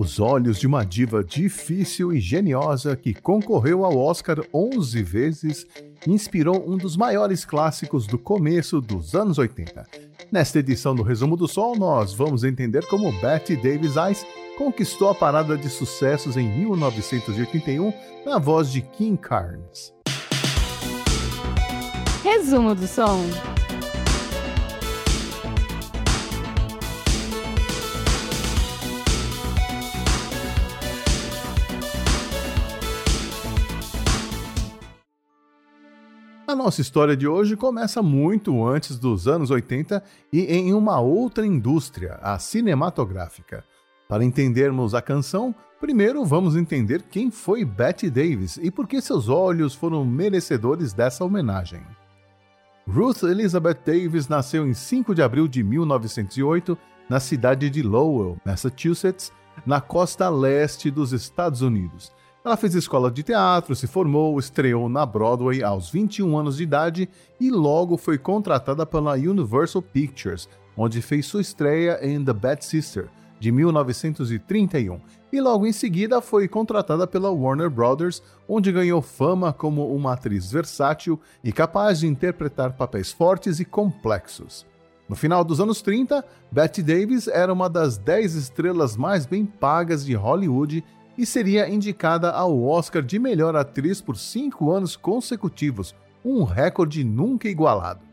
Os olhos de uma diva difícil e geniosa que concorreu ao Oscar 11 vezes inspirou um dos maiores clássicos do começo dos anos 80. Nesta edição do Resumo do Sol, nós vamos entender como Betty Davis Eyes conquistou a parada de sucessos em 1981 na voz de Kim Carnes. Resumo do Som. A nossa história de hoje começa muito antes dos anos 80 e em uma outra indústria, a cinematográfica. Para entendermos a canção, primeiro vamos entender quem foi Betty Davis e por que seus olhos foram merecedores dessa homenagem. Ruth Elizabeth Davis nasceu em 5 de abril de 1908 na cidade de Lowell, Massachusetts, na costa leste dos Estados Unidos. Ela fez escola de teatro, se formou, estreou na Broadway aos 21 anos de idade e logo foi contratada pela Universal Pictures, onde fez sua estreia em The Bad Sister, de 1931, e logo em seguida foi contratada pela Warner Brothers, onde ganhou fama como uma atriz versátil e capaz de interpretar papéis fortes e complexos. No final dos anos 30, Betty Davis era uma das 10 estrelas mais bem pagas de Hollywood e seria indicada ao Oscar de melhor atriz por cinco anos consecutivos, um recorde nunca igualado.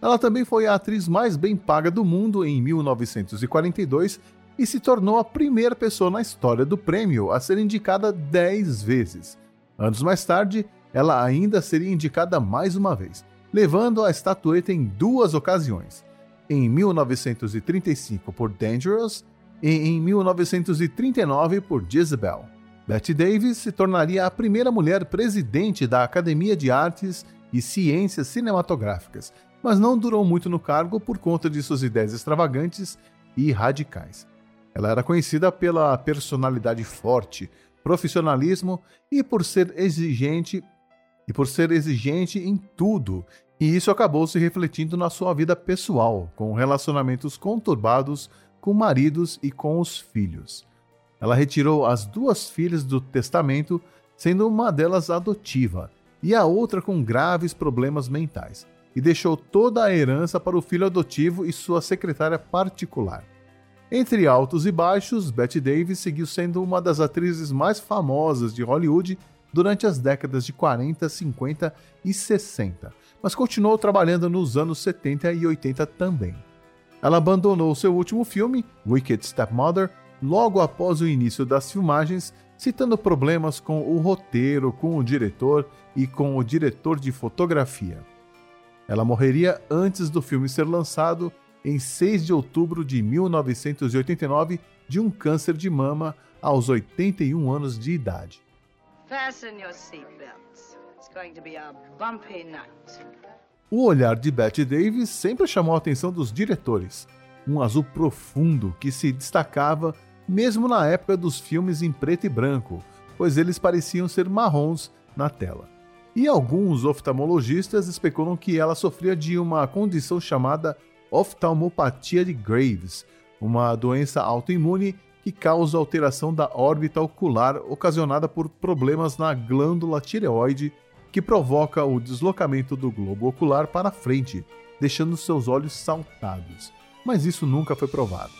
Ela também foi a atriz mais bem paga do mundo em 1942 e se tornou a primeira pessoa na história do prêmio a ser indicada 10 vezes. Anos mais tarde, ela ainda seria indicada mais uma vez, levando a estatueta em duas ocasiões, em 1935 por Dangerous e em 1939 por Jezebel. Betty Davis se tornaria a primeira mulher presidente da Academia de Artes e Ciências Cinematográficas, mas não durou muito no cargo por conta de suas ideias extravagantes e radicais. Ela era conhecida pela personalidade forte, profissionalismo e por ser exigente e por ser exigente em tudo, e isso acabou se refletindo na sua vida pessoal, com relacionamentos conturbados com maridos e com os filhos. Ela retirou as duas filhas do testamento, sendo uma delas adotiva e a outra com graves problemas mentais, e deixou toda a herança para o filho adotivo e sua secretária particular. Entre altos e baixos, Betty Davis seguiu sendo uma das atrizes mais famosas de Hollywood durante as décadas de 40, 50 e 60, mas continuou trabalhando nos anos 70 e 80 também. Ela abandonou seu último filme, Wicked Stepmother, logo após o início das filmagens, citando problemas com o roteiro, com o diretor e com o diretor de fotografia. Ela morreria antes do filme ser lançado, em 6 de outubro de 1989, de um câncer de mama aos 81 anos de idade. Fasten your seatbelts. It's going to be a bumpy night. O olhar de Betty Davis sempre chamou a atenção dos diretores, um azul profundo que se destacava mesmo na época dos filmes em preto e branco, pois eles pareciam ser marrons na tela. E alguns oftalmologistas especulam que ela sofria de uma condição chamada oftalmopatia de Graves, uma doença autoimune que causa alteração da órbita ocular ocasionada por problemas na glândula tireoide que provoca o deslocamento do globo ocular para frente, deixando seus olhos saltados. Mas isso nunca foi provado.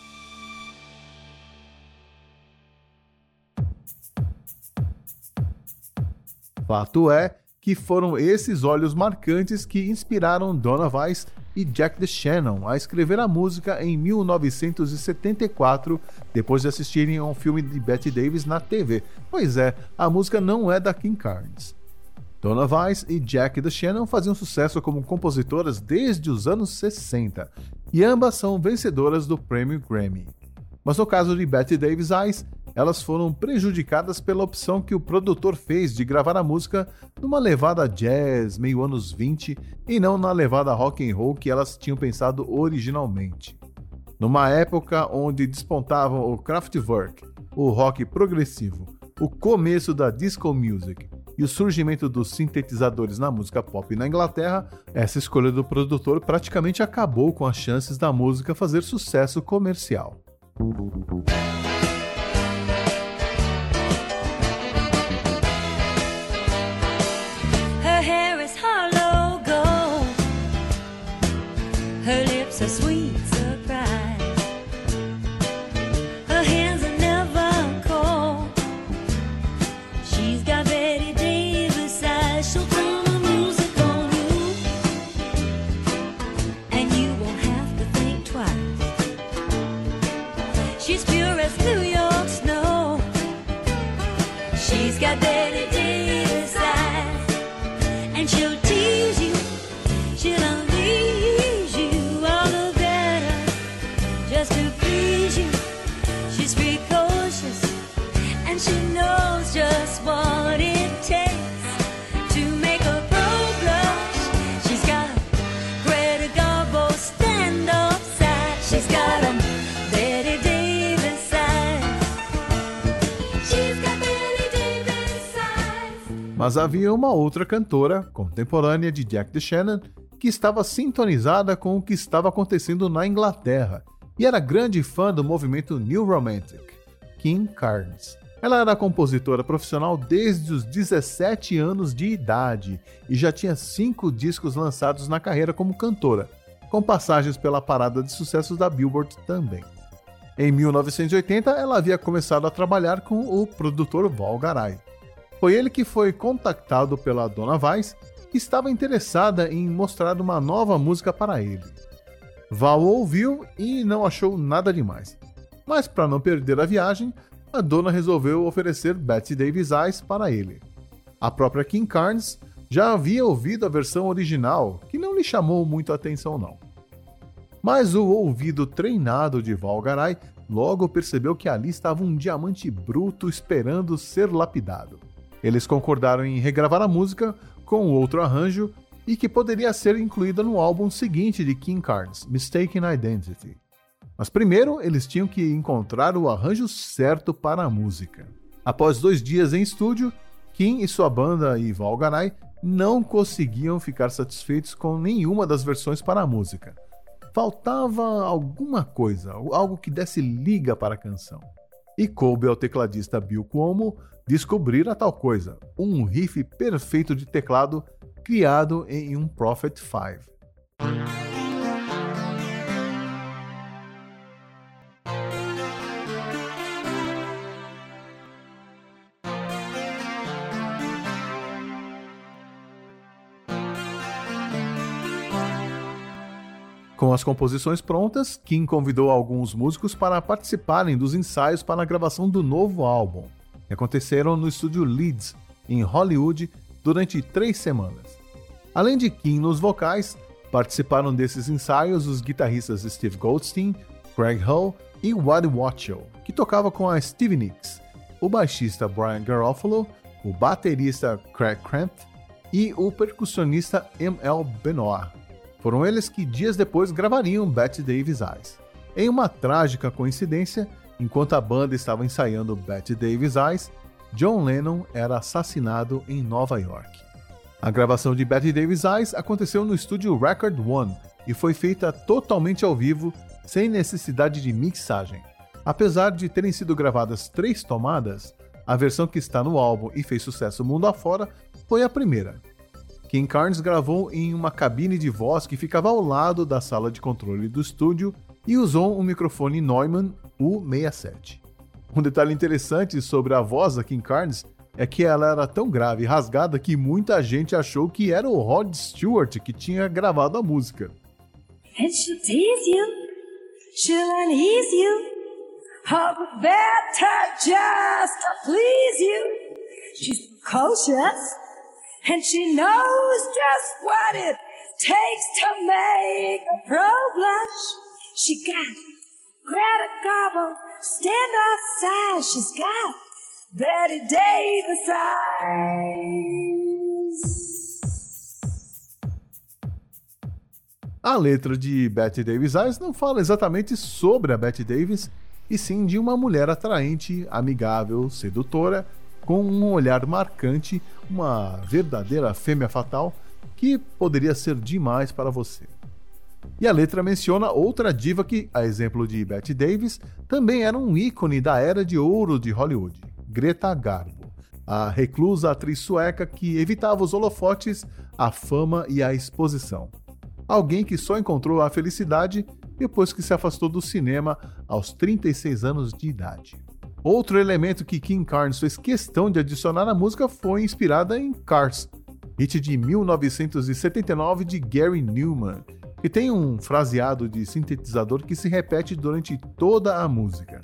Fato é que foram esses olhos marcantes que inspiraram Donna Weiss e Jack DeShannon a escrever a música em 1974, depois de assistirem a um filme de Betty Davis na TV. Pois é, a música não é da Kim Carnes. Donna Weiss e Jack DeShannon faziam sucesso como compositoras desde os anos 60, e ambas são vencedoras do prêmio Grammy. Mas no caso de Betty Davis Eyes, elas foram prejudicadas pela opção que o produtor fez de gravar a música numa levada jazz meio anos 20 e não na levada rock and roll que elas tinham pensado originalmente. Numa época onde despontavam o Kraftwerk, o rock progressivo, o começo da disco music e o surgimento dos sintetizadores na música pop na Inglaterra, essa escolha do produtor praticamente acabou com as chances da música fazer sucesso comercial. Mas havia uma outra cantora, contemporânea de Jack DeShannon, que estava sintonizada com o que estava acontecendo na Inglaterra e era grande fã do movimento New Romantic, Kim Carnes. Ela era compositora profissional desde os 17 anos de idade e já tinha cinco discos lançados na carreira como cantora, com passagens pela parada de sucessos da Billboard também. Em 1980, ela havia começado a trabalhar com o produtor Val Garay. Foi ele que foi contactado pela Dona Weiss, que estava interessada em mostrar uma nova música para ele. Val ouviu e não achou nada demais. Mas para não perder a viagem, a dona resolveu oferecer Betty Davis Eyes para ele. A própria Kim Carnes já havia ouvido a versão original, que não lhe chamou muito atenção não. Mas o ouvido treinado de Val Garay logo percebeu que ali estava um diamante bruto esperando ser lapidado. Eles concordaram em regravar a música com outro arranjo e que poderia ser incluída no álbum seguinte de King Carnes, Mistaken Identity. Mas primeiro eles tinham que encontrar o arranjo certo para a música. Após dois dias em estúdio, Kim e sua banda e Val Garay não conseguiam ficar satisfeitos com nenhuma das versões para a música. Faltava alguma coisa, algo que desse liga para a canção. E coube ao tecladista Bill Cuomo descobrir a tal coisa, um riff perfeito de teclado criado em um Prophet 5. Com as composições prontas, Kim convidou alguns músicos para participarem dos ensaios para a gravação do novo álbum, que aconteceram no estúdio Leeds, em Hollywood, durante três semanas. Além de Kim nos vocais, participaram desses ensaios os guitarristas Steve Goldstein, Craig Hull e Waddy Watchell, que tocava com a Stevie Nicks, o baixista Brian Garofalo, o baterista Craig Cramp e o percussionista M.L. Benoit. Foram eles que dias depois gravariam Betty Davis Eyes. Em uma trágica coincidência, enquanto a banda estava ensaiando Betty Davis Eyes, John Lennon era assassinado em Nova York. A gravação de Betty Davis Eyes aconteceu no estúdio Record One e foi feita totalmente ao vivo, sem necessidade de mixagem. Apesar de terem sido gravadas três tomadas, a versão que está no álbum e fez sucesso mundo afora foi a primeira, Kim Carnes gravou em uma cabine de voz que ficava ao lado da sala de controle do estúdio e usou um microfone Neumann U67. Um detalhe interessante sobre a voz da Kim Carnes é que ela era tão grave e rasgada que muita gente achou que era o Rod Stewart que tinha gravado a música. She got Greta Garbo, stand outside. She's got Betty Davis eyes. A letra de Betty Davis Eyes não fala exatamente sobre a Betty Davis, e sim de uma mulher atraente, amigável, sedutora, com um olhar marcante, uma verdadeira fêmea fatal que poderia ser demais para você. E a letra menciona outra diva que, a exemplo de Betty Davis, também era um ícone da era de ouro de Hollywood, Greta Garbo, a reclusa atriz sueca que evitava os holofotes, a fama e a exposição. Alguém que só encontrou a felicidade depois que se afastou do cinema aos 36 anos de idade. Outro elemento que Kim Carnes fez questão de adicionar à música foi inspirada em Cars, hit de 1979 de Gary Newman, que tem um fraseado de sintetizador que se repete durante toda a música.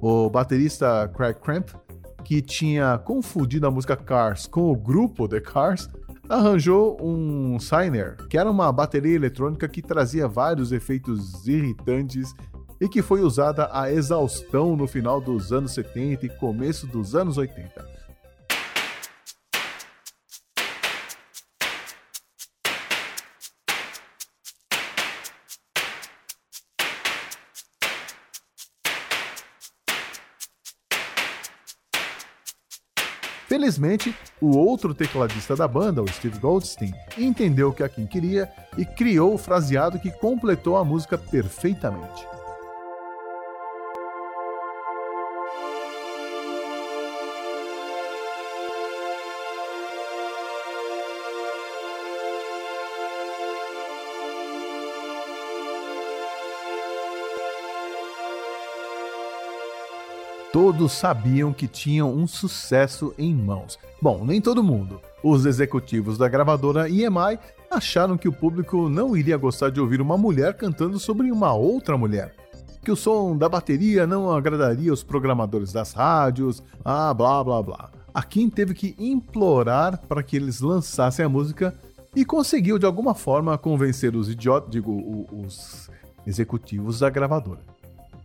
O baterista Craig Cramp, que tinha confundido a música Cars com o grupo The Cars, arranjou um Signer, que era uma bateria eletrônica que trazia vários efeitos irritantes e que foi usada a exaustão no final dos anos 70 e começo dos anos 80. Felizmente, o outro tecladista da banda, o Steve Goldstein, entendeu o que a Kim queria e criou o fraseado que completou a música perfeitamente. Todos sabiam que tinham um sucesso em mãos. Bom, nem todo mundo. Os executivos da gravadora EMI acharam que o público não iria gostar de ouvir uma mulher cantando sobre uma outra mulher. Que o som da bateria não agradaria os programadores das rádios, ah, blá blá blá. A Kim teve que implorar para que eles lançassem a música e conseguiu de alguma forma convencer os idiotas, digo, os executivos da gravadora.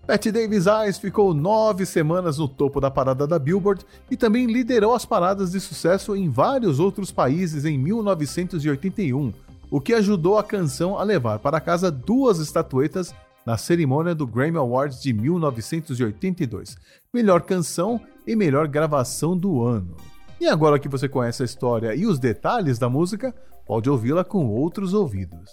Pat Davis Eyes ficou nove semanas no topo da parada da Billboard e também liderou as paradas de sucesso em vários outros países em 1981, o que ajudou a canção a levar para casa duas estatuetas na cerimônia do Grammy Awards de 1982, melhor canção e melhor gravação do ano. E agora que você conhece a história e os detalhes da música, pode ouvi-la com outros ouvidos.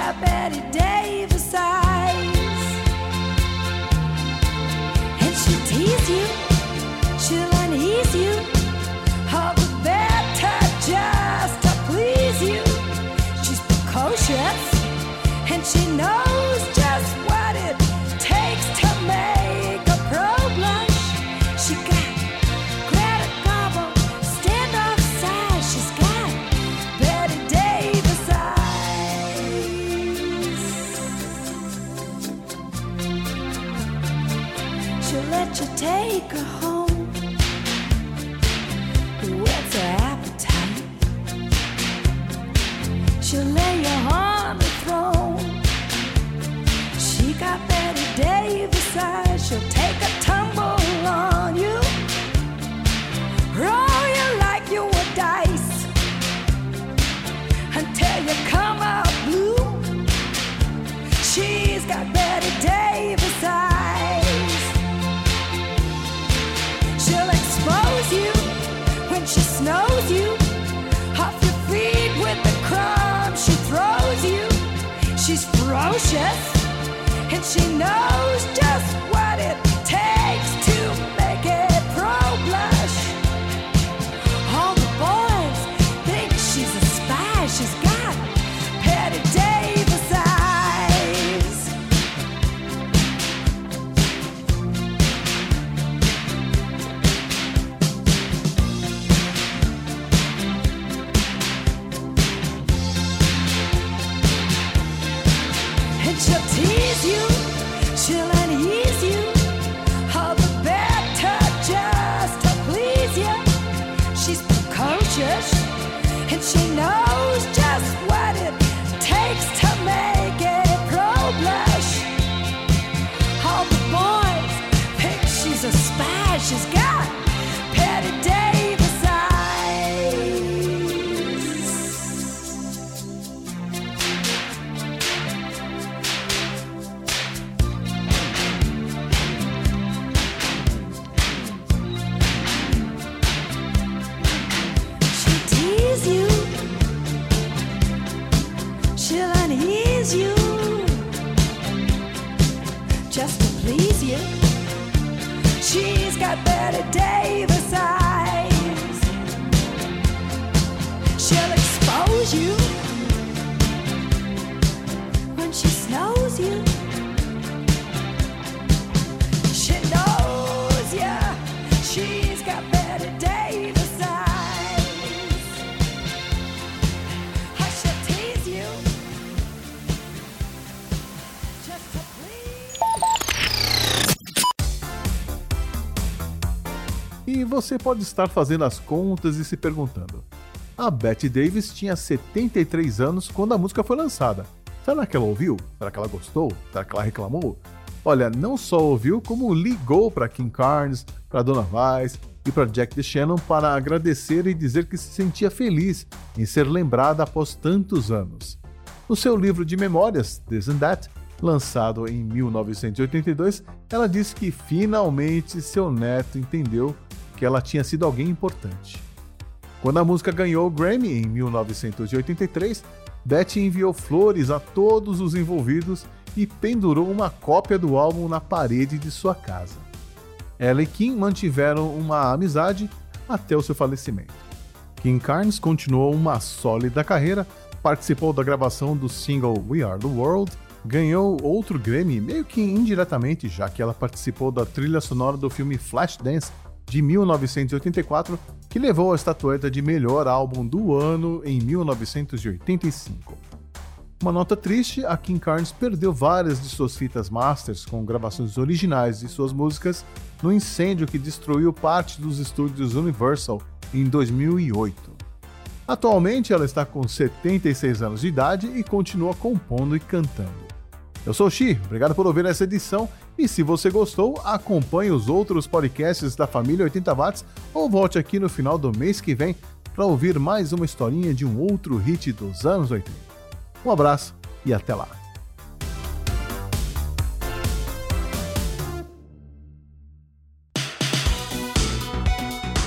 Got Betty Davis eyes. Let you take her home. Snows you. Off your feet with the crumbs she throws you. She's ferocious and she knows just what she'll tease you, she'll você pode estar fazendo as contas e se perguntando: a Betty Davis tinha 73 anos quando a música foi lançada. Será que ela ouviu? Será que ela gostou? Será que ela reclamou? Olha, não só ouviu, como ligou para Kim Carnes, para Dona Weiss e para Jack DeShannon para agradecer e dizer que se sentia feliz em ser lembrada após tantos anos. No seu livro de memórias, This and That, lançado em 1982, ela disse que finalmente seu neto entendeu que ela tinha sido alguém importante. Quando a música ganhou o Grammy em 1983, Betty enviou flores a todos os envolvidos e pendurou uma cópia do álbum na parede de sua casa. Ela e Kim mantiveram uma amizade até o seu falecimento. Kim Carnes continuou uma sólida carreira, participou da gravação do single We Are the World, ganhou outro Grammy meio que indiretamente, já que ela participou da trilha sonora do filme Flashdance de 1984, que levou a estatueta de melhor álbum do ano em 1985. Uma nota triste, a Kim Carnes perdeu várias de suas fitas masters com gravações originais de suas músicas no incêndio que destruiu parte dos estúdios Universal em 2008. Atualmente ela está com 76 anos de idade e continua compondo e cantando. Eu sou o Xi, obrigado por ouvir essa edição e se você gostou, acompanhe os outros podcasts da família 80 Watts ou volte aqui no final do mês que vem para ouvir mais uma historinha de um outro hit dos anos 80. Um abraço e até lá!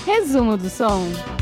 Resumo do som.